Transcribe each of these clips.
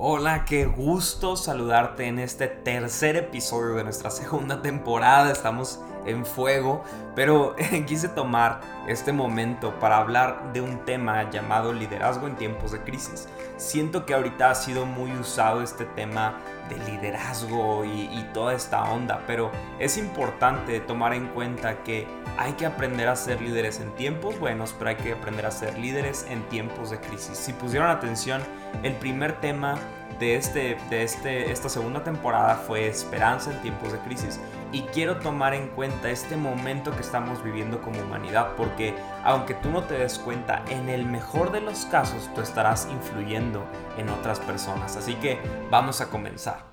Hola, qué gusto saludarte en este tercer episodio de nuestra segunda temporada. Estamos en fuego, pero quise tomar este momento para hablar de un tema llamado liderazgo en tiempos de crisis. Siento que ahorita ha sido muy usado este tema de liderazgo y, y, toda esta onda, pero es importante tomar en cuenta que hay que aprender a ser líderes en tiempos buenos, pero hay que aprender a ser líderes en tiempos de crisis. Si pusieron atención, el primer tema de, este, de este, esta segunda temporada fue esperanza en tiempos de crisis. Y quiero tomar en cuenta este momento que estamos viviendo como humanidad, porque aunque tú no te des cuenta, en el mejor de los casos tú estarás influyendo en otras personas. Así que vamos a comenzar.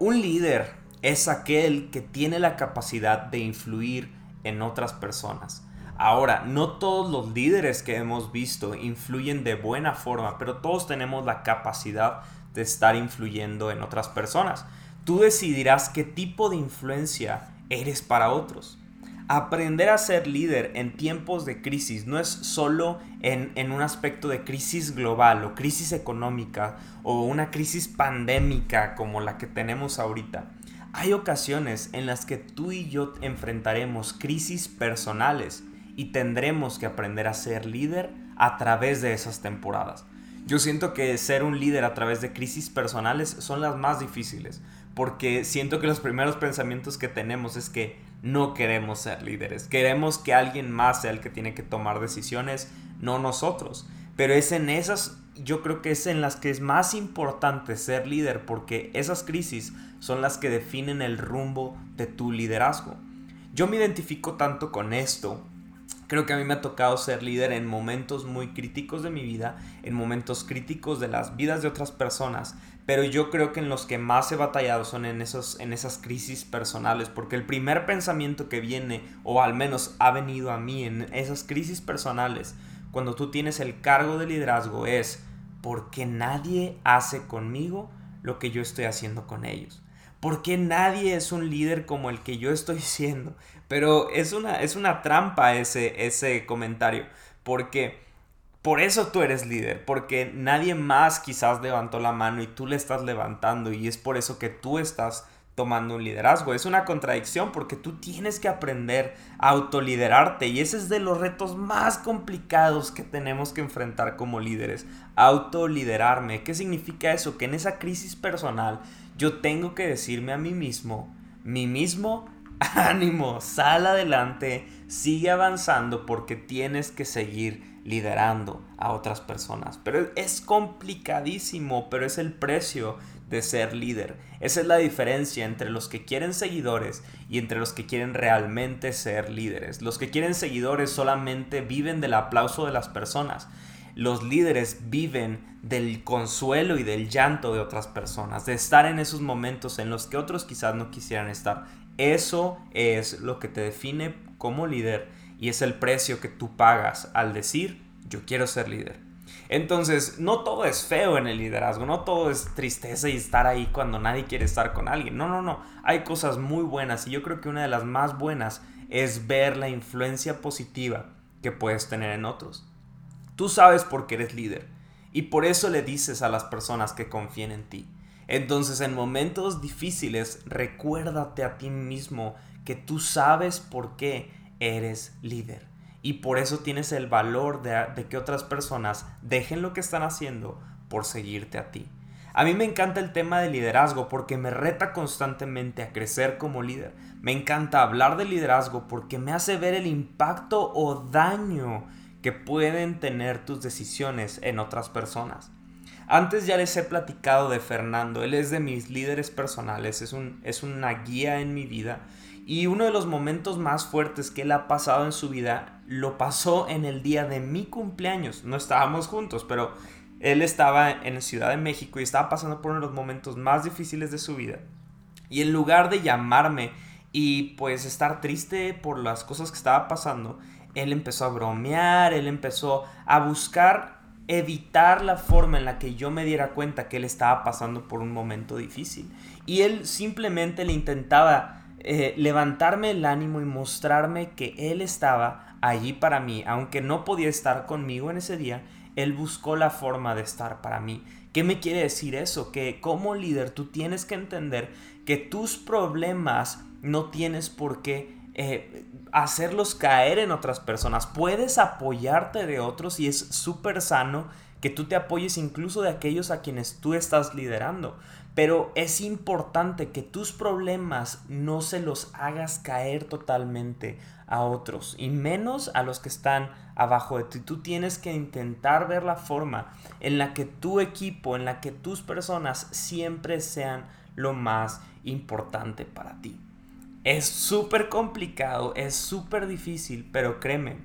Un líder es aquel que tiene la capacidad de influir en otras personas. Ahora, no todos los líderes que hemos visto influyen de buena forma, pero todos tenemos la capacidad de estar influyendo en otras personas. Tú decidirás qué tipo de influencia eres para otros. Aprender a ser líder en tiempos de crisis no es solo en, en, un aspecto de crisis global o crisis económica o una crisis pandémica como la que tenemos ahorita. Hay ocasiones en las que tú y yo enfrentaremos crisis personales y tendremos que aprender a ser líder a través de esas temporadas. Yo siento que ser un líder a través de crisis personales son las más difíciles, porque siento que los primeros pensamientos que tenemos es que no queremos ser líderes. Queremos que alguien más sea el que tiene que tomar decisiones, no nosotros. Pero es en esas, yo creo que es en las que es más importante ser líder porque esas crisis son las que definen el rumbo de tu liderazgo. Yo me identifico tanto con esto Creo que a mí me ha tocado ser líder en momentos muy críticos de mi vida, en momentos críticos de las vidas de otras personas, pero yo creo que en los que más he batallado son en, esos, en esas crisis personales, porque el primer pensamiento que viene, o al menos ha venido a mí en esas crisis personales, cuando tú tienes el cargo de liderazgo, es porque nadie hace conmigo lo que yo estoy haciendo con ellos. Porque nadie es un líder como el que yo estoy siendo. Pero es una, es una trampa ese, ese comentario. Porque por eso tú eres líder. Porque nadie más quizás levantó la mano y tú le estás levantando. Y es por eso que tú estás tomando un liderazgo. Es una contradicción porque tú tienes que aprender a autoliderarte y ese es de los retos más complicados que tenemos que enfrentar como líderes. Autoliderarme. ¿Qué significa eso? Que en esa crisis personal yo tengo que decirme a mí mismo, mí mismo, ánimo, sal adelante, sigue avanzando porque tienes que seguir liderando a otras personas. Pero es complicadísimo, pero es el precio de ser líder. Esa es la diferencia entre los que quieren seguidores y entre los que quieren realmente ser líderes. Los que quieren seguidores solamente viven del aplauso de las personas. Los líderes viven del consuelo y del llanto de otras personas, de estar en esos momentos en los que otros quizás no quisieran estar. Eso es lo que te define como líder y es el precio que tú pagas al decir yo quiero ser líder. Entonces, no todo es feo en el liderazgo, no todo es tristeza y estar ahí cuando nadie quiere estar con alguien. No, no, no. Hay cosas muy buenas y yo creo que una de las más buenas es ver la influencia positiva que puedes tener en otros. Tú sabes por qué eres líder y por eso le dices a las personas que confíen en ti. Entonces en momentos difíciles recuérdate a ti mismo que tú sabes por qué eres líder. Y por eso tienes el valor de, que otras personas dejen lo que están haciendo por seguirte a ti. A mí me encanta el tema de liderazgo porque me reta constantemente a crecer como líder. Me encanta hablar de liderazgo porque me hace ver el impacto o daño que pueden tener tus decisiones en otras personas. Antes ya les he platicado de Fernando, él es de mis líderes personales, es, un, es una guía en mi vida y uno de los momentos más fuertes que él ha pasado en su vida lo pasó en el día de mi cumpleaños. No estábamos juntos, pero él estaba en Ciudad de México y estaba pasando por uno de los momentos más difíciles de su vida. Y en lugar de llamarme y pues estar triste por las cosas que estaba pasando, él empezó a bromear, él empezó a buscar evitar la forma en la que yo me diera cuenta que él estaba pasando por un momento difícil. Y él simplemente le intentaba eh, levantarme el ánimo y mostrarme que él estaba allí para mí, aunque no podía estar conmigo en ese día, él buscó la forma de estar para mí. ¿Qué me quiere decir eso? Que como líder tú tienes que entender que tus problemas no tienes por qué eh, hacerlos caer en otras personas. Puedes apoyarte de otros y es súper sano que tú te apoyes incluso de aquellos a quienes tú estás liderando. Pero es importante que tus problemas no se los hagas caer totalmente a otros y menos a los que están abajo de ti. Tú tienes que intentar ver la forma en la que tu equipo, en la que tus personas siempre sean lo más importante para ti. Es súper complicado, es súper difícil, pero créeme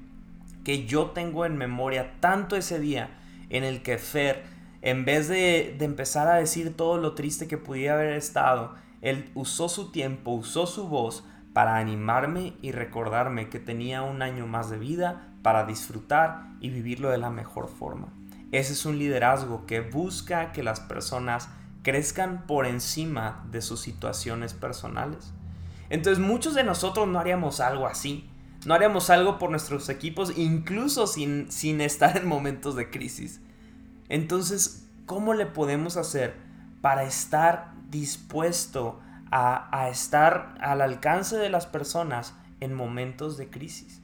que yo tengo en memoria tanto ese día en el que Fer, en vez de, de empezar a decir todo lo triste que pudiera haber estado, él usó su tiempo, usó su voz para animarme y recordarme que tenía un año más de vida para disfrutar y vivirlo de la mejor forma. Ese es un liderazgo que busca que las personas crezcan por encima de sus situaciones personales. Entonces muchos de nosotros no haríamos algo así. No haríamos algo por nuestros equipos, incluso sin, sin estar en momentos de crisis. Entonces, ¿cómo le podemos hacer para estar dispuesto a, estar al alcance de las personas en momentos de crisis.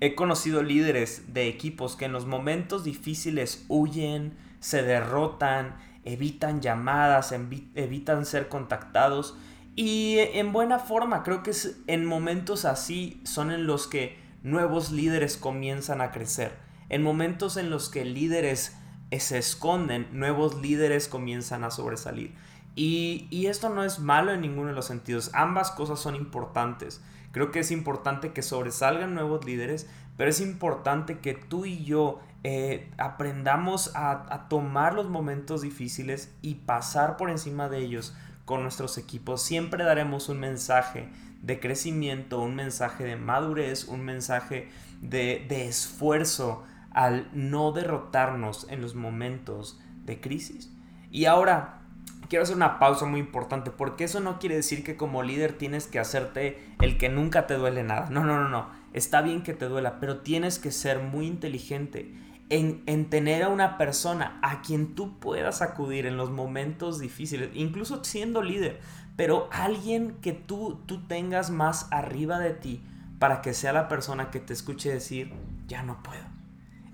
He conocido líderes de equipos que en los momentos difíciles huyen, se derrotan, evitan llamadas, evitan ser contactados y en buena forma, creo que es en momentos así son en los que nuevos líderes comienzan a crecer. En momentos en los que líderes se esconden, nuevos líderes comienzan a sobresalir. Y, esto no es malo en ninguno de los sentidos. Ambas cosas son importantes. Creo que es importante que sobresalgan nuevos líderes, pero es importante que tú y yo eh, aprendamos a, tomar los momentos difíciles y pasar por encima de ellos con nuestros equipos. Siempre daremos un mensaje de crecimiento, un mensaje de madurez, un mensaje de, de esfuerzo al no derrotarnos en los momentos de crisis. Y ahora, quiero hacer una pausa muy importante, porque eso no quiere decir que como líder tienes que hacerte el que nunca te duele nada. No, no, no, no. Está bien que te duela, pero tienes que ser muy inteligente en, en, tener a una persona a quien tú puedas acudir en los momentos difíciles, incluso siendo líder, pero alguien que tú, tú tengas más arriba de ti para que sea la persona que te escuche decir, ya no puedo,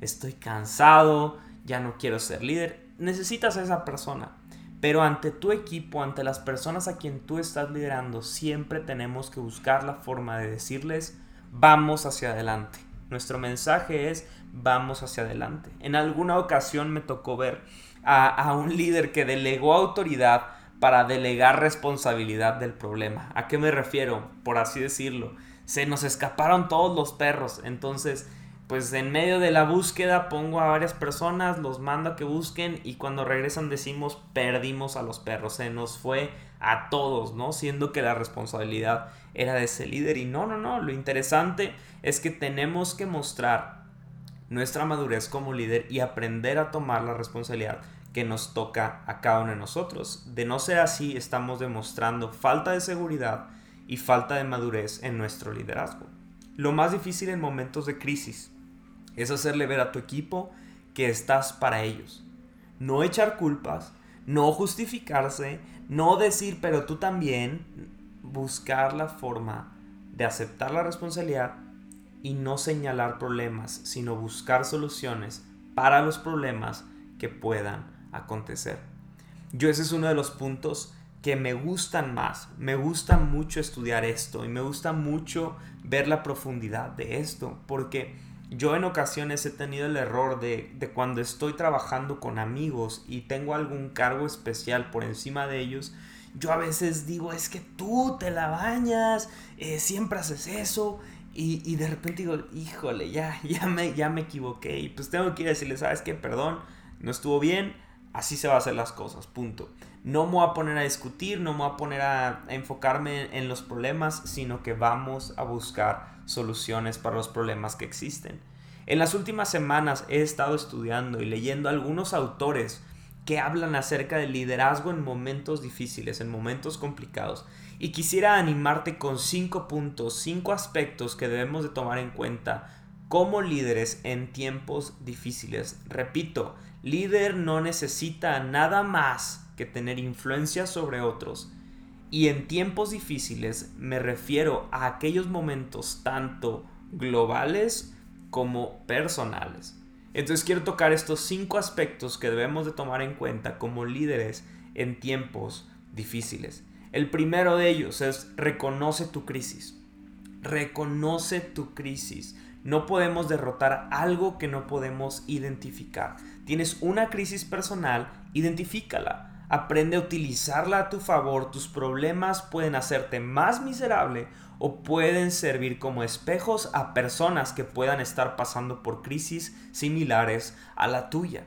estoy cansado, ya no quiero ser líder. Necesitas a esa persona. Pero ante tu equipo, ante las personas a quien tú estás liderando, siempre tenemos que buscar la forma de decirles, vamos hacia adelante. Nuestro mensaje es, vamos hacia adelante. En alguna ocasión me tocó ver a, un líder que delegó autoridad para delegar responsabilidad del problema. ¿A qué me refiero? Por así decirlo. Se nos escaparon todos los perros. Entonces pues en medio de la búsqueda pongo a varias personas, los mando a que busquen y cuando regresan decimos perdimos a los perros, se nos fue a todos, ¿no? Siendo que la responsabilidad era de ese líder y no, no, no, lo interesante es que tenemos que mostrar nuestra madurez como líder y aprender a tomar la responsabilidad que nos toca a cada uno de nosotros. De no ser así, estamos demostrando falta de seguridad y falta de madurez en nuestro liderazgo. Lo más difícil en momentos de crisis es hacerle ver a tu equipo que estás para ellos. No echar culpas, no justificarse, no decir, pero tú también, buscar la forma de aceptar la responsabilidad y no señalar problemas, sino buscar soluciones para los problemas que puedan acontecer. Yo ese es uno de los puntos que me gustan más. Me gusta mucho estudiar esto y me gusta mucho ver la profundidad de esto, porque yo en ocasiones he tenido el error de, cuando estoy trabajando con amigos y tengo algún cargo especial por encima de ellos, yo a veces digo, es que tú te la bañas, eh, siempre haces eso. Y, de repente digo, híjole, ya, ya, me, ya me equivoqué. Y pues tengo que ir a decirle, ¿sabes qué? Perdón, no estuvo bien, así se van a hacer las cosas, punto. No me voy a poner a discutir, no me voy a poner a enfocarme en los problemas, sino que vamos a buscar soluciones para los problemas que existen. En las últimas semanas he estado estudiando y leyendo algunos autores que hablan acerca del liderazgo en momentos difíciles, en momentos complicados. Y quisiera animarte con cinco puntos, cinco aspectos que debemos de tomar en cuenta como líderes en tiempos difíciles. Repito, líder no necesita nada más que tener influencia sobre otros. Y en tiempos difíciles me refiero a aquellos momentos tanto globales como personales. Entonces quiero tocar estos cinco aspectos que debemos de tomar en cuenta como líderes en tiempos difíciles. El primero de ellos es reconoce tu crisis. Reconoce tu crisis. No podemos derrotar algo que no podemos identificar. Tienes una crisis personal, identifícala. Aprende a utilizarla a tu favor. Tus problemas pueden hacerte más miserable o pueden servir como espejos a personas que puedan estar pasando por crisis similares a la tuya.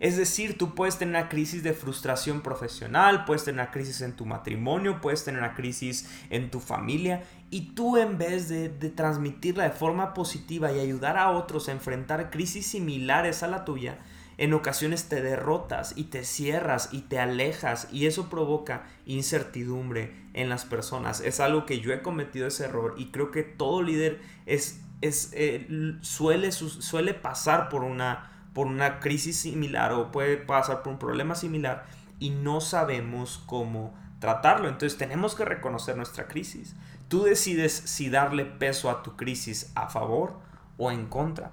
Es decir, tú puedes tener una crisis de frustración profesional, puedes tener una crisis en tu matrimonio, puedes tener una crisis en tu familia y tú en vez de, transmitirla de forma positiva y ayudar a otros a enfrentar crisis similares a la tuya, en ocasiones te derrotas y te cierras y te alejas y eso provoca incertidumbre en las personas. Es algo que yo he cometido ese error y creo que todo líder es, es, eh, suele, suele pasar por una por una crisis similar o puede pasar por un problema similar y no sabemos cómo tratarlo. Entonces tenemos que reconocer nuestra crisis. Tú decides si darle peso a tu crisis a favor o en contra.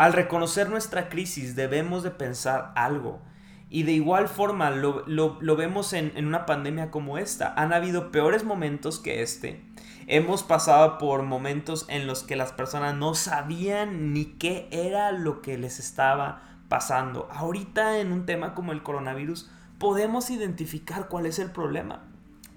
Al reconocer nuestra crisis debemos de pensar algo. Y de igual forma lo, vemos en, en una pandemia como esta. Han habido peores momentos que este. Hemos pasado por momentos en los que las personas no sabían ni qué era lo que les estaba pasando. Ahorita en un tema como el coronavirus podemos identificar cuál es el problema.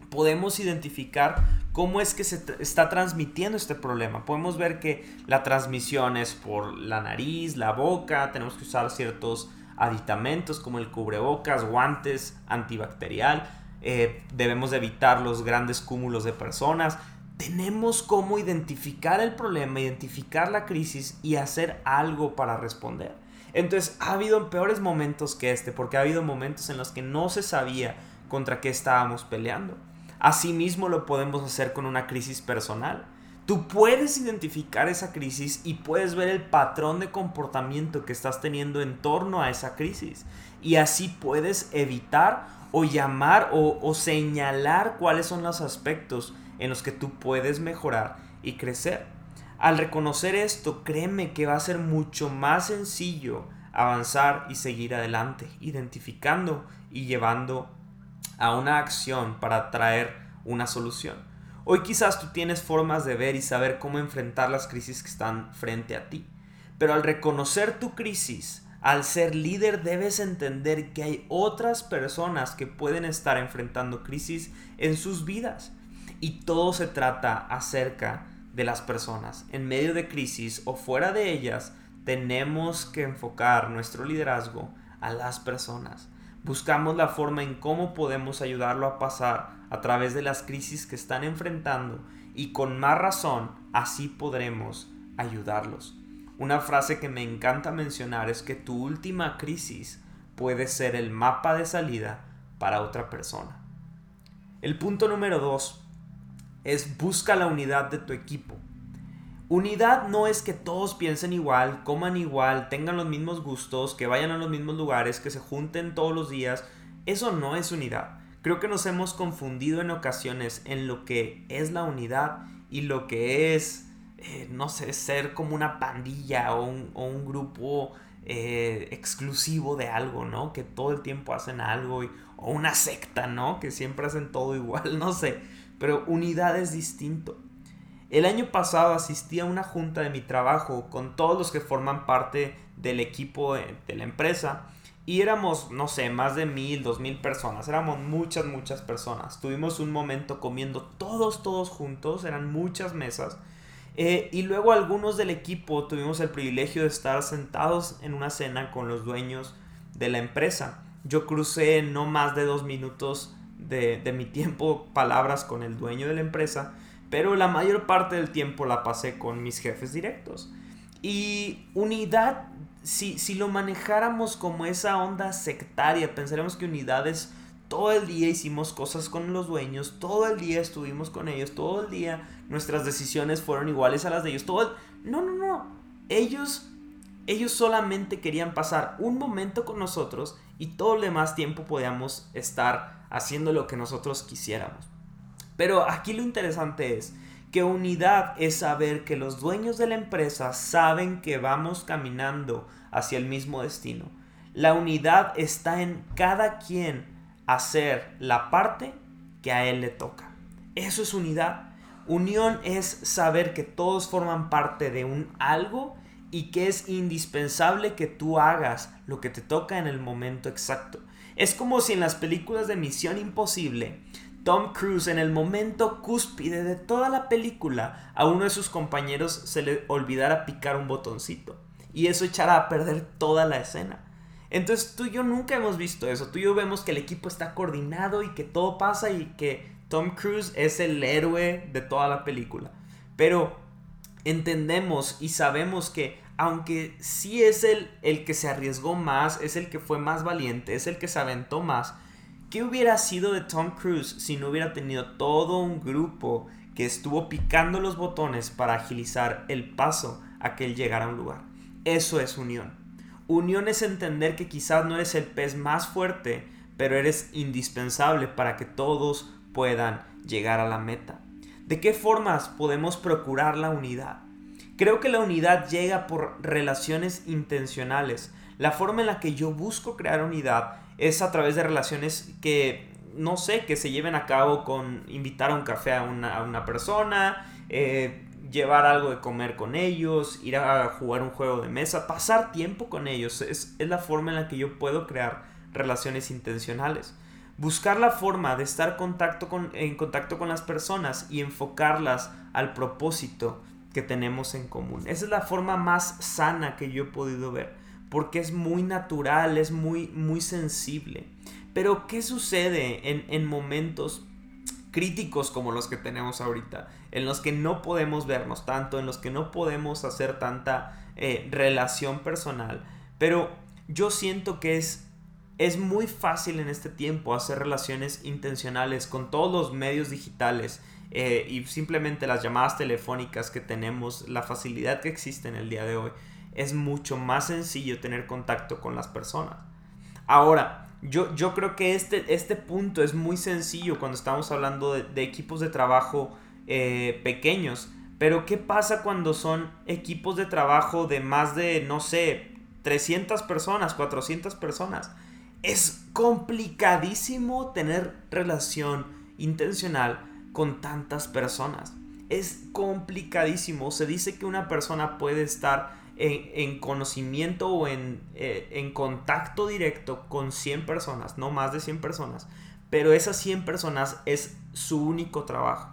Podemos identificar cómo es que se está transmitiendo este problema. Podemos ver que la transmisión es por la nariz, la boca, tenemos que usar ciertos aditamentos como el cubrebocas, guantes, antibacterial. Eh, debemos evitar los grandes cúmulos de personas tenemos cómo identificar el problema, identificar la crisis y hacer algo para responder. Entonces ha habido peores momentos que este, porque ha habido momentos en los que no se sabía contra qué estábamos peleando. Asimismo lo podemos hacer con una crisis personal. Tú puedes identificar esa crisis y puedes ver el patrón de comportamiento que estás teniendo en torno a esa crisis. Y así puedes evitar o llamar o, o señalar cuáles son los aspectos en los que tú puedes mejorar y crecer. Al reconocer esto, créeme que va a ser mucho más sencillo avanzar y seguir adelante, identificando y llevando a una acción para traer una solución. Hoy quizás tú tienes formas de ver y saber cómo enfrentar las crisis que están frente a ti, pero al reconocer tu crisis, al ser líder debes entender que hay otras personas que pueden estar enfrentando crisis en sus vidas y todo se trata acerca de las personas. En medio de crisis o fuera de ellas, tenemos que enfocar nuestro liderazgo a las personas. Buscamos la forma en cómo podemos ayudarlo a pasar a través de las crisis que están enfrentando y con más razón así podremos ayudarlos. Una frase que me encanta mencionar es que tu última crisis puede ser el mapa de salida para otra persona. El punto número dos es busca la unidad de tu equipo. Unidad no es que todos piensen igual, coman igual, tengan los mismos gustos, que vayan a los mismos lugares, que se junten todos los días. Eso no es unidad. Creo que nos hemos confundido en ocasiones en lo que es la unidad y lo que es, eh, no sé, ser como una pandilla o un, grupo eh, exclusivo de algo, ¿no? Que todo el tiempo hacen algo, o una secta, ¿no? Que siempre hacen todo igual, no sé pero unidad es distinto. El año pasado asistí a una junta de mi trabajo con todos los que forman parte del equipo de, la empresa y éramos, no sé, más de mil, dos mil personas, éramos muchas, muchas personas. Tuvimos un momento comiendo todos, todos juntos, eran muchas mesas. Eh, y luego algunos del equipo tuvimos el privilegio de estar sentados en una cena con los dueños de la empresa. Yo crucé no más de dos minutos de, mi tiempo palabras con el dueño de la empresa, pero la mayor parte del tiempo la pasé con mis jefes directos. Y unidad, si, si lo manejáramos como esa onda sectaria, pensaríamos que unidad es todo el día hicimos cosas con los dueños, todo el día estuvimos con ellos, todo el día nuestras decisiones fueron iguales a las de ellos, todo No, no, no. Ellos ellos solamente querían pasar un momento con nosotros y todo el demás tiempo podíamos estar haciendo lo que nosotros quisiéramos. Pero aquí lo interesante es que unidad es saber que los dueños de la empresa saben que vamos caminando hacia el mismo destino. La unidad está en cada quien hacer la parte que a él le toca. Eso es unidad. Unión es saber que todos forman parte de un algo y que es indispensable que tú hagas lo que te toca en el momento exacto. Es como si en las películas de Misión Imposible, Tom Cruise en el momento cúspide de toda la película a uno de sus compañeros se le olvidara picar un botoncito y eso echara a perder toda la escena. Entonces tú y yo nunca hemos visto eso, tú y yo vemos que el equipo está coordinado y que todo pasa y que Tom Cruise es el héroe de toda la película. Pero entendemos y sabemos que aunque sí es el, el que se arriesgó más, es el que fue más valiente, es el que se aventó más, ¿qué hubiera sido de Tom Cruise si no hubiera tenido todo un grupo que estuvo picando los botones para agilizar el paso a que él llegara a un lugar? Eso es unión. Unión es entender que quizás no eres el pez más fuerte, pero eres indispensable para que todos puedan llegar a la meta. ¿De qué formas podemos procurar la unidad? Creo que la unidad llega por relaciones intencionales. La forma en la que yo busco crear unidad es a través de relaciones que, no sé, que se lleven a cabo con invitar a un café a una, persona, eh, llevar algo de comer con ellos, ir a jugar un juego de mesa, pasar tiempo con ellos. Es, es la forma en la que yo puedo crear relaciones intencionales. Buscar la forma de estar contacto con, en contacto con las personas y enfocarlas al propósito que tenemos en común. Esa es la forma más sana que yo he podido ver, porque es muy natural, es muy, muy sensible. Pero, ¿qué sucede en, en momentos críticos como los que tenemos ahorita? En los que no podemos vernos tanto, en los que no podemos hacer tanta eh, relación personal. Pero yo siento que es es muy fácil en este tiempo hacer relaciones intencionales con todos los medios digitales eh, y simplemente las llamadas telefónicas que tenemos, la facilidad que existe en el día de hoy, es mucho más sencillo tener contacto con las personas. Ahora, yo, yo creo que este, este punto es muy sencillo cuando estamos hablando de, equipos de trabajo eh, pequeños, pero ¿qué pasa cuando son equipos de trabajo de más de, no sé, 300 personas, 400 personas? Es complicadísimo tener relación intencional con tantas personas. Es complicadísimo. Se dice que una persona puede estar en, conocimiento o en, eh, en, contacto directo con 100 personas, no más de 100 personas, pero esas 100 personas es su único trabajo.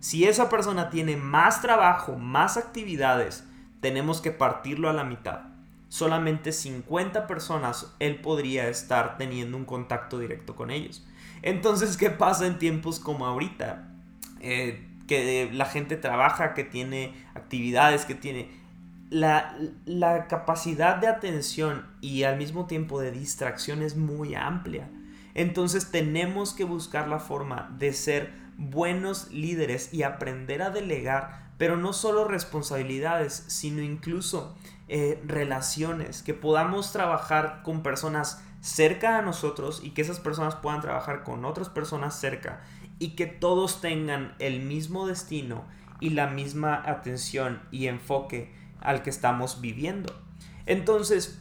Si esa persona tiene más trabajo, más actividades, tenemos que partirlo a la mitad. Solamente 50 personas él podría estar teniendo un contacto directo con ellos. Entonces, ¿qué pasa en tiempos como ahorita? Eh, que la gente trabaja, que tiene actividades, que tiene... La, la capacidad de atención y al mismo tiempo de distracción es muy amplia. Entonces tenemos que buscar la forma de ser buenos líderes y aprender a delegar, pero no solo responsabilidades, sino incluso eh, relaciones, que podamos trabajar con personas cerca a nosotros y que esas personas puedan trabajar con otras personas cerca y que todos tengan el mismo destino y la misma atención y enfoque al que estamos viviendo. Entonces,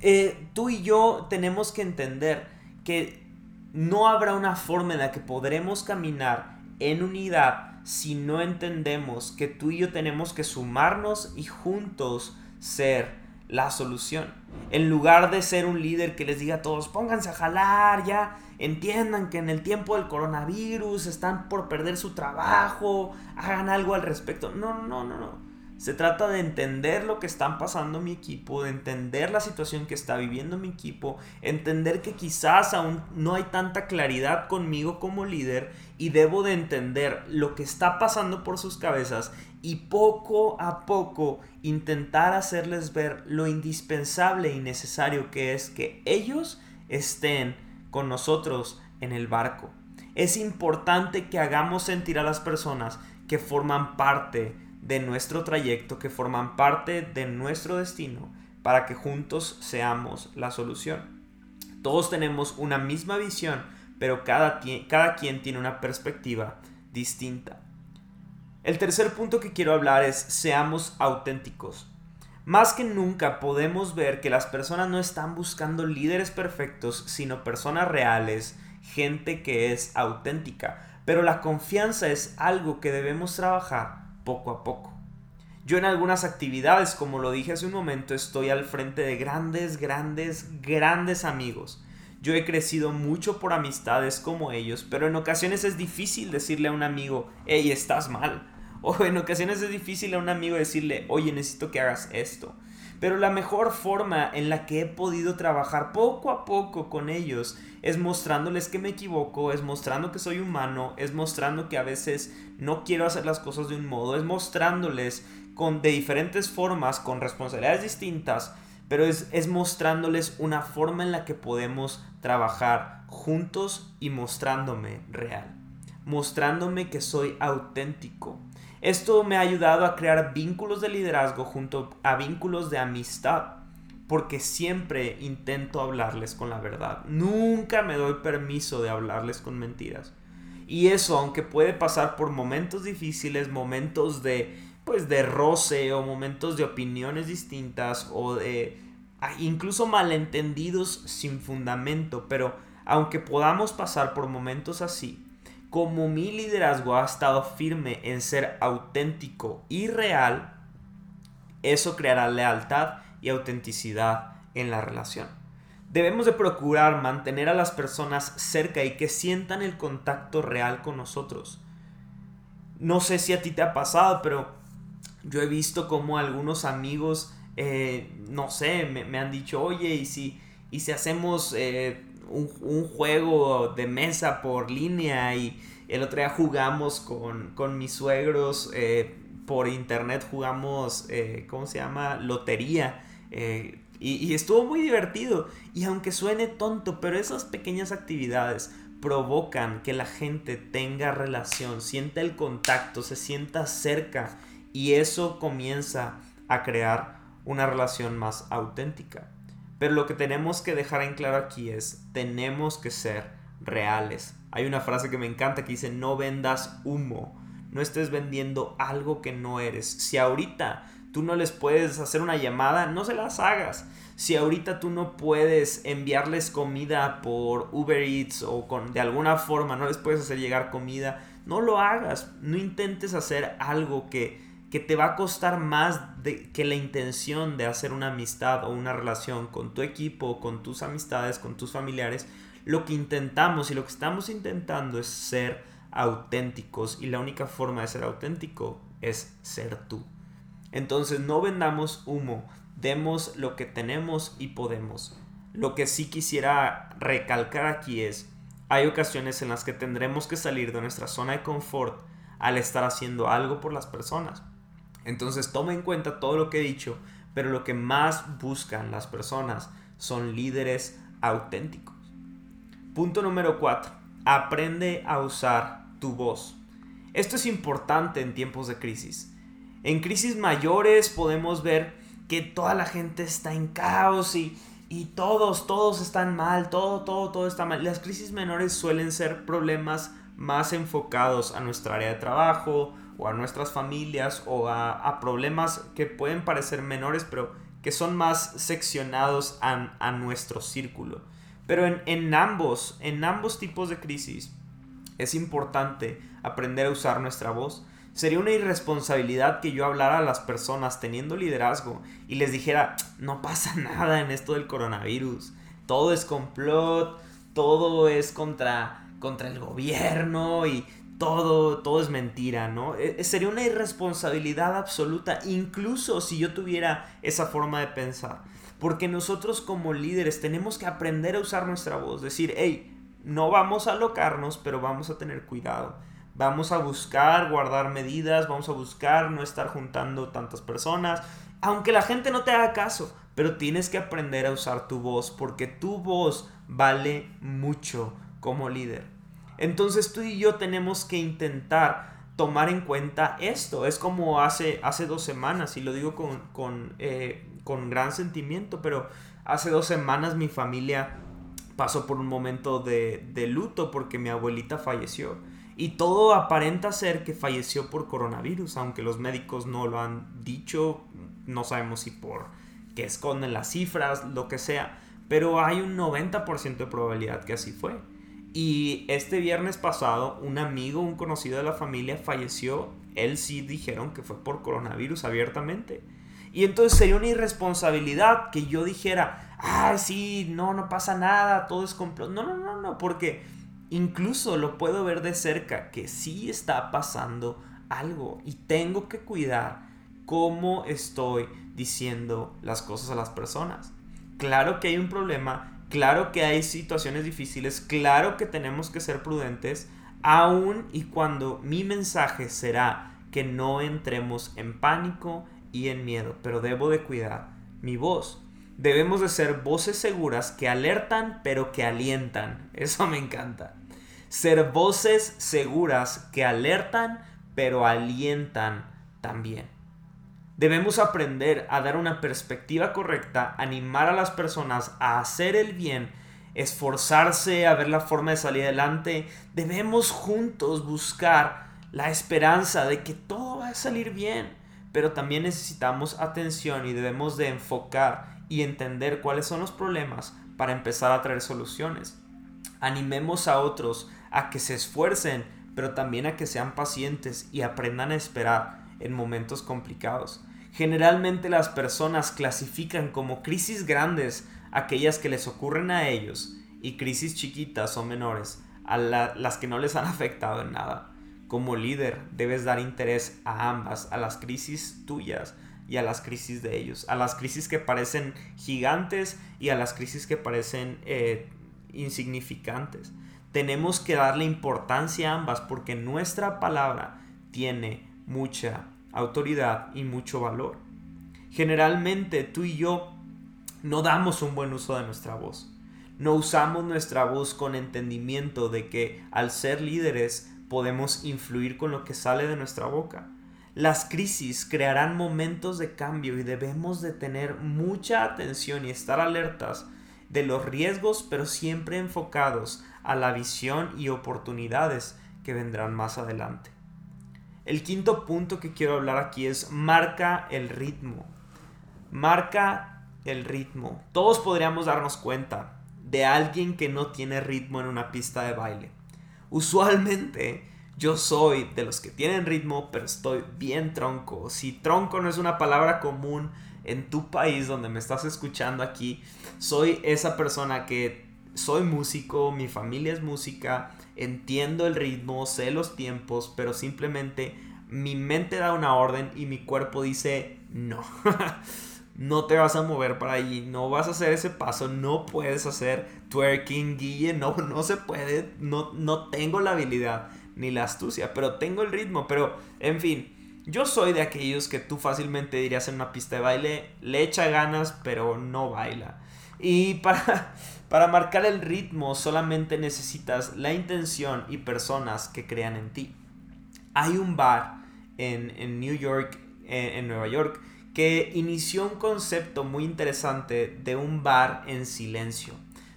eh, tú y yo tenemos que entender que no habrá una forma en la que podremos caminar en unidad si no entendemos que tú y yo tenemos que sumarnos y juntos ser la solución. En lugar de ser un líder que les diga a todos, pónganse a jalar, ya entiendan que en el tiempo del coronavirus están por perder su trabajo, hagan algo al respecto. No, no, no, no. Se trata de entender lo que están pasando mi equipo, de entender la situación que está viviendo mi equipo, entender que quizás aún no hay tanta claridad conmigo como líder y debo de entender lo que está pasando por sus cabezas y poco a poco intentar hacerles ver lo indispensable y necesario que es que ellos estén con nosotros en el barco. Es importante que hagamos sentir a las personas que forman parte de nuestro trayecto, que forman parte de nuestro destino, para que juntos seamos la solución. Todos tenemos una misma visión, pero cada, cada quien tiene una perspectiva distinta. El tercer punto que quiero hablar es seamos auténticos. Más que nunca podemos ver que las personas no están buscando líderes perfectos, sino personas reales, gente que es auténtica. Pero la confianza es algo que debemos trabajar poco a poco. Yo en algunas actividades, como lo dije hace un momento, estoy al frente de grandes, grandes, grandes amigos. Yo he crecido mucho por amistades como ellos, pero en ocasiones es difícil decirle a un amigo, hey, estás mal. O en ocasiones es difícil a un amigo decirle, oye, necesito que hagas esto. Pero la mejor forma en la que he podido trabajar poco a poco con ellos es mostrándoles que me equivoco, es mostrando que soy humano, es mostrando que a veces no quiero hacer las cosas de un modo, es mostrándoles con, de diferentes formas, con responsabilidades distintas, pero es, es mostrándoles una forma en la que podemos trabajar juntos y mostrándome real, mostrándome que soy auténtico esto me ha ayudado a crear vínculos de liderazgo junto a vínculos de amistad, porque siempre intento hablarles con la verdad. Nunca me doy permiso de hablarles con mentiras. Y eso, aunque puede pasar por momentos difíciles, momentos de pues de roce o momentos de opiniones distintas o de ah, incluso malentendidos sin fundamento, pero aunque podamos pasar por momentos así, como mi liderazgo ha estado firme en ser auténtico y real, eso creará lealtad y autenticidad en la relación. Debemos de procurar mantener a las personas cerca y que sientan el contacto real con nosotros. No sé si a ti te ha pasado, pero yo he visto como algunos amigos, eh, no sé, me, han dicho, oye, y si, y si hacemos eh, un, juego de mesa por línea y el otro día jugamos con, mis suegros eh, por internet, jugamos, eh, ¿cómo se llama? Lotería. Eh, y, y estuvo muy divertido. Y aunque suene tonto, pero esas pequeñas actividades provocan que la gente tenga relación, sienta el contacto, se sienta cerca y eso comienza a crear una relación más auténtica. Pero lo que tenemos que dejar en claro aquí es, tenemos que ser reales. Hay una frase que me encanta que dice, no vendas humo, no estés vendiendo algo que no eres. Si ahorita tú no les puedes hacer una llamada, no se las hagas. Si ahorita tú no puedes enviarles comida por Uber Eats o con, de alguna forma no les puedes hacer llegar comida, no lo hagas. No intentes hacer algo que que te va a costar más de, que la intención de hacer una amistad o una relación con tu equipo, con tus amistades, con tus familiares, lo que intentamos y lo que estamos intentando es ser auténticos y la única forma de ser auténtico es ser tú. Entonces no vendamos humo, demos lo que tenemos y podemos. Lo que sí quisiera recalcar aquí es, hay ocasiones en las que tendremos que salir de nuestra zona de confort al estar haciendo algo por las personas. Entonces toma en cuenta todo lo que he dicho, pero lo que más buscan las personas son líderes auténticos. Punto número 4. Aprende a usar tu voz. Esto es importante en tiempos de crisis. En crisis mayores podemos ver que toda la gente está en caos y, y todos, todos están mal, todo, todo, todo está mal. Las crisis menores suelen ser problemas más enfocados a nuestra área de trabajo o a nuestras familias o a, problemas que pueden parecer menores pero que son más seccionados a, nuestro círculo. Pero en, en, ambos, en ambos tipos de crisis es importante aprender a usar nuestra voz. Sería una irresponsabilidad que yo hablara a las personas teniendo liderazgo y les dijera, no pasa nada en esto del coronavirus, todo es complot, todo es contra, contra el gobierno y todo, todo es mentira, ¿no? E, sería una irresponsabilidad absoluta, incluso si yo tuviera esa forma de pensar. Porque nosotros como líderes tenemos que aprender a usar nuestra voz, decir, hey, no vamos a alocarnos, pero vamos a tener cuidado. Vamos a buscar guardar medidas, vamos a buscar no estar juntando tantas personas, aunque la gente no te haga caso, pero tienes que aprender a usar tu voz porque tu voz vale mucho como líder. Entonces tú y yo tenemos que intentar tomar en cuenta esto. Es como hace, hace dos semanas, y lo digo con, con, eh, con gran sentimiento, pero hace dos semanas mi familia pasó por un momento de, de luto porque mi abuelita falleció. Y todo aparenta ser que falleció por coronavirus, aunque los médicos no lo han dicho, no sabemos si por que esconden las cifras, lo que sea, pero hay un 90% de probabilidad que así fue. Y este viernes pasado, un amigo, un conocido de la familia falleció. Él sí dijeron que fue por coronavirus abiertamente. Y entonces sería una irresponsabilidad que yo dijera, ah, sí, no, no pasa nada, todo es complot. No, no, no, no, porque incluso lo puedo ver de cerca que sí está pasando algo y tengo que cuidar cómo estoy diciendo las cosas a las personas. Claro que hay un problema Claro que hay situaciones difíciles, claro que tenemos que ser prudentes, aun y cuando mi mensaje será que no entremos en pánico y en miedo, pero debo de cuidar mi voz. Debemos de ser voces seguras que alertan pero que alientan. Eso me encanta. Ser voces seguras que alertan pero alientan también. Debemos aprender a dar una perspectiva correcta, animar a las personas a hacer el bien, esforzarse a ver la forma de salir adelante. Debemos juntos buscar la esperanza de que todo va a salir bien, pero también necesitamos atención y debemos de enfocar y entender cuáles son los problemas para empezar a traer soluciones. Animemos a otros a que se esfuercen, pero también a que sean pacientes y aprendan a esperar en momentos complicados. Generalmente las personas clasifican como crisis grandes aquellas que les ocurren a ellos y crisis chiquitas o menores a las que no les han afectado en nada. Como líder debes dar interés a ambas, a las crisis tuyas y a las crisis de ellos, a las crisis que parecen gigantes y a las crisis que parecen eh, insignificantes. Tenemos que darle importancia a ambas porque nuestra palabra tiene mucha autoridad y mucho valor. Generalmente tú y yo no damos un buen uso de nuestra voz. No usamos nuestra voz con entendimiento de que al ser líderes podemos influir con lo que sale de nuestra boca. Las crisis crearán momentos de cambio y debemos de tener mucha atención y estar alertas de los riesgos, pero siempre enfocados a la visión y oportunidades que vendrán más adelante. El quinto punto que quiero hablar aquí es marca el ritmo. Marca el ritmo. Todos podríamos darnos cuenta de alguien que no tiene ritmo en una pista de baile. Usualmente yo soy de los que tienen ritmo, pero estoy bien tronco. Si tronco no es una palabra común en tu país donde me estás escuchando aquí, soy esa persona que soy músico, mi familia es música, entiendo el ritmo, sé los tiempos, pero simplemente mi mente da una orden y mi cuerpo dice no. no te vas a mover para allí, no vas a hacer ese paso, no puedes hacer twerking, guille, no, no se puede, no, no tengo la habilidad ni la astucia, pero tengo el ritmo, pero en fin, yo soy de aquellos que tú fácilmente dirías en una pista de baile, le echa ganas, pero no baila. Y para, para marcar el ritmo solamente necesitas la intención y personas que crean en ti. Hay un bar en, en New York, en, Nueva York, que inició un concepto muy interesante de un bar en silencio.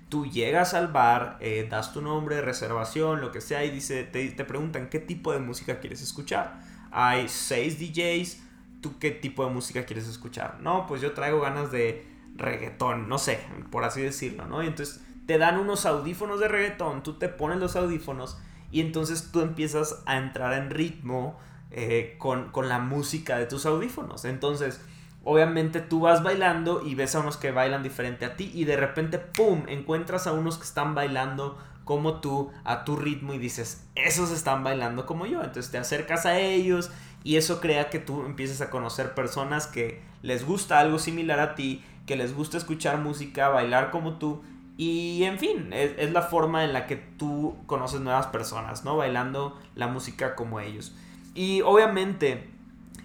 Tú llegas al bar, eh, das tu nombre, reservación, lo que sea, y dice, te, te preguntan qué tipo de música quieres escuchar. Hay seis DJs, ¿tú qué tipo de música quieres escuchar? No, pues yo traigo ganas de reggaetón, no sé, por así decirlo, ¿no? Y entonces te dan unos audífonos de reggaetón, tú te pones los audífonos y entonces tú empiezas a entrar en ritmo eh, con, con la música de tus audífonos. Entonces, obviamente tú vas bailando y ves a unos que bailan diferente a ti y de repente, ¡pum!, encuentras a unos que están bailando como tú a tu ritmo y dices, esos están bailando como yo. Entonces te acercas a ellos y eso crea que tú empieces a conocer personas que les gusta algo similar a ti, que les gusta escuchar música, bailar como tú. Y en fin, es, la forma en la que tú conoces nuevas personas, ¿no? Bailando la música como ellos. Y obviamente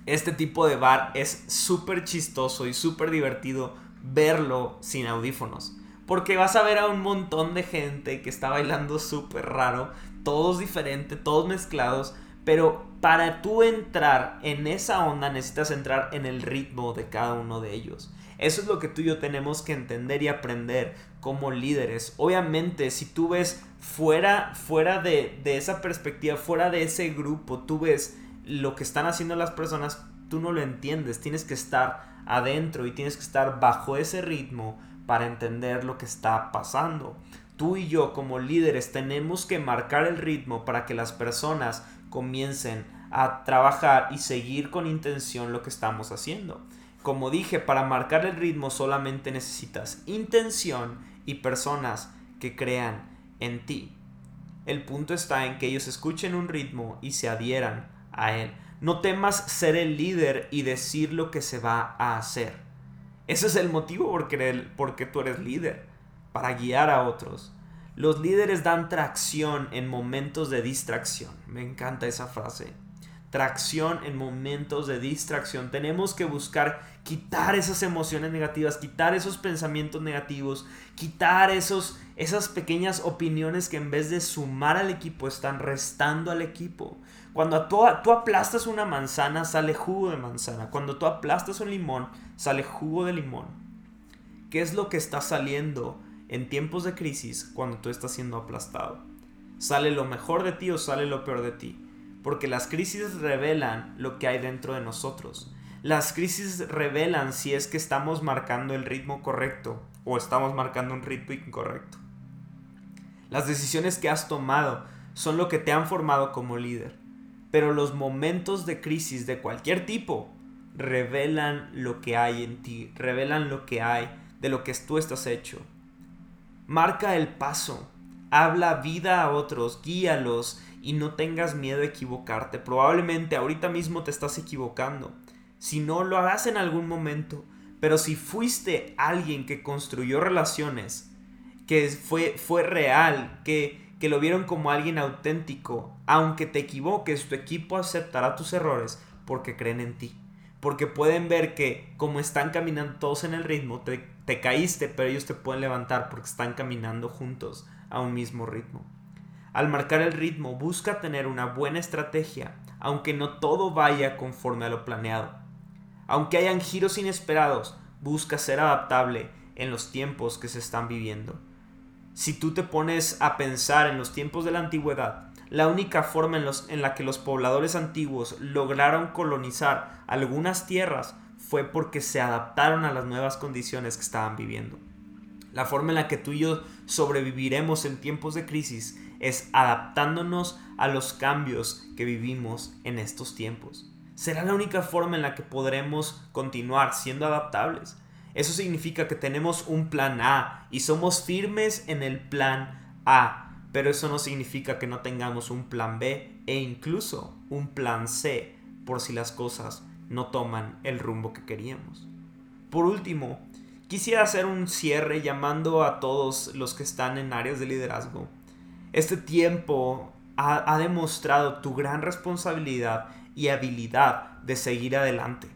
este tipo de bar es súper chistoso y súper divertido verlo sin audífonos. Porque vas a ver a un montón de gente que está bailando súper raro, todos diferentes, todos mezclados, pero para tú entrar en esa onda necesitas entrar en el ritmo de cada uno de ellos. Eso es lo que tú y yo tenemos que entender y aprender como líderes. Obviamente, si tú ves fuera, fuera de, de esa perspectiva, fuera de ese grupo, tú ves lo que están haciendo las personas, tú no lo entiendes. Tienes que estar adentro y tienes que estar bajo ese ritmo para entender lo que está pasando. Tú y yo como líderes tenemos que marcar el ritmo para que las personas comiencen a trabajar y seguir con intención lo que estamos haciendo. Como dije, para marcar el ritmo solamente necesitas intención y personas que crean en ti. El punto está en que ellos escuchen un ritmo y se adhieran a él. No temas ser el líder y decir lo que se va a hacer. Ese es el motivo por porque tú eres líder, para guiar a otros. Los líderes dan tracción en momentos de distracción. Me encanta esa frase tracción en momentos de distracción. Tenemos que buscar quitar esas emociones negativas, quitar esos pensamientos negativos, quitar esos, esas pequeñas opiniones que en vez de sumar al equipo están restando al equipo. Cuando tú, tú aplastas una manzana sale jugo de manzana. Cuando tú aplastas un limón sale jugo de limón. ¿Qué es lo que está saliendo en tiempos de crisis cuando tú estás siendo aplastado? ¿Sale lo mejor de ti o sale lo peor de ti? Porque las crisis revelan lo que hay dentro de nosotros. Las crisis revelan si es que estamos marcando el ritmo correcto o estamos marcando un ritmo incorrecto. Las decisiones que has tomado son lo que te han formado como líder, pero los momentos de crisis de cualquier tipo revelan lo que hay en ti, revelan lo que hay de lo que tú estás hecho. Marca el paso, habla vida a otros, guíalos y no tengas miedo a equivocarte. Probablemente ahorita mismo te estás equivocando. Si no, lo harás en algún momento. Pero si fuiste alguien que construyó relaciones, que fue, fue real, que, que lo vieron como alguien auténtico, aunque te equivoques, tu equipo aceptará tus errores porque creen en ti. Porque pueden ver que como están caminando todos en el ritmo, te, te caíste, pero ellos te pueden levantar porque están caminando juntos a un mismo ritmo. Al marcar el ritmo, busca tener una buena estrategia, aunque no todo vaya conforme a lo planeado. Aunque hayan giros inesperados, busca ser adaptable en los tiempos que se están viviendo. Si tú te pones a pensar en los tiempos de la antigüedad, la única forma en, en la que los pobladores antiguos lograron colonizar algunas tierras fue porque se adaptaron a las nuevas condiciones que estaban viviendo. La forma en la que tú y yo sobreviviremos en tiempos de crisis es adaptándonos a los cambios que vivimos en estos tiempos. Será la única forma en la que podremos continuar siendo adaptables. Eso significa que tenemos un plan A y somos firmes en el plan A, pero eso no significa que no tengamos un plan B e incluso un plan C por si las cosas no toman el rumbo que queríamos. Por último, quisiera hacer un cierre llamando a todos los que están en áreas de liderazgo este tiempo ha, demostrado tu gran responsabilidad y habilidad de seguir adelante.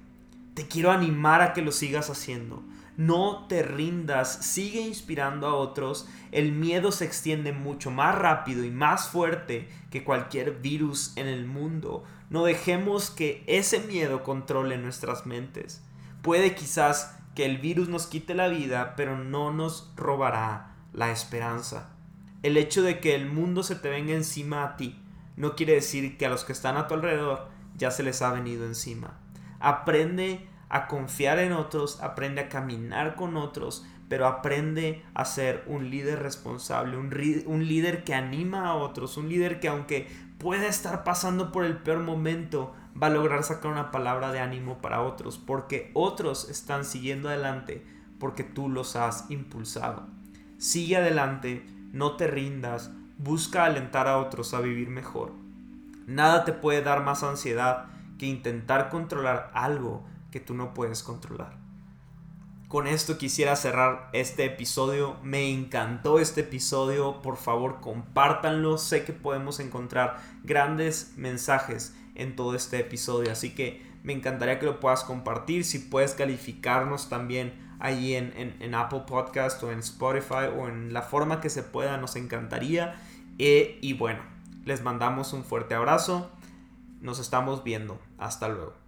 Te quiero animar a que lo sigas haciendo. No te rindas, sigue inspirando a otros. El miedo se extiende mucho más rápido y más fuerte que cualquier virus en el mundo. No dejemos que ese miedo controle nuestras mentes. Puede quizás que el virus nos quite la vida, pero no nos robará la esperanza. El hecho de que el mundo se te venga encima a ti no quiere decir que a los que están a tu alrededor ya se les ha venido encima. Aprende a confiar en otros, aprende a caminar con otros, pero aprende a ser un líder responsable, un, un, líder que anima a otros, un líder que aunque pueda estar pasando por el peor momento, va a lograr sacar una palabra de ánimo para otros, porque otros están siguiendo adelante, porque tú los has impulsado. Sigue adelante, no te rindas, busca alentar a otros a vivir mejor. Nada te puede dar más ansiedad que intentar controlar algo que tú no puedes controlar. Con esto quisiera cerrar este episodio. Me encantó este episodio. Por favor, compártanlo. Sé que podemos encontrar grandes mensajes en todo este episodio. Así que me encantaría que lo puedas compartir. Si puedes calificarnos también ahí en, Apple Podcast o en Spotify o en la forma que se pueda, nos encantaría. Eh, y bueno, les mandamos un fuerte abrazo. Nos estamos viendo. Hasta luego.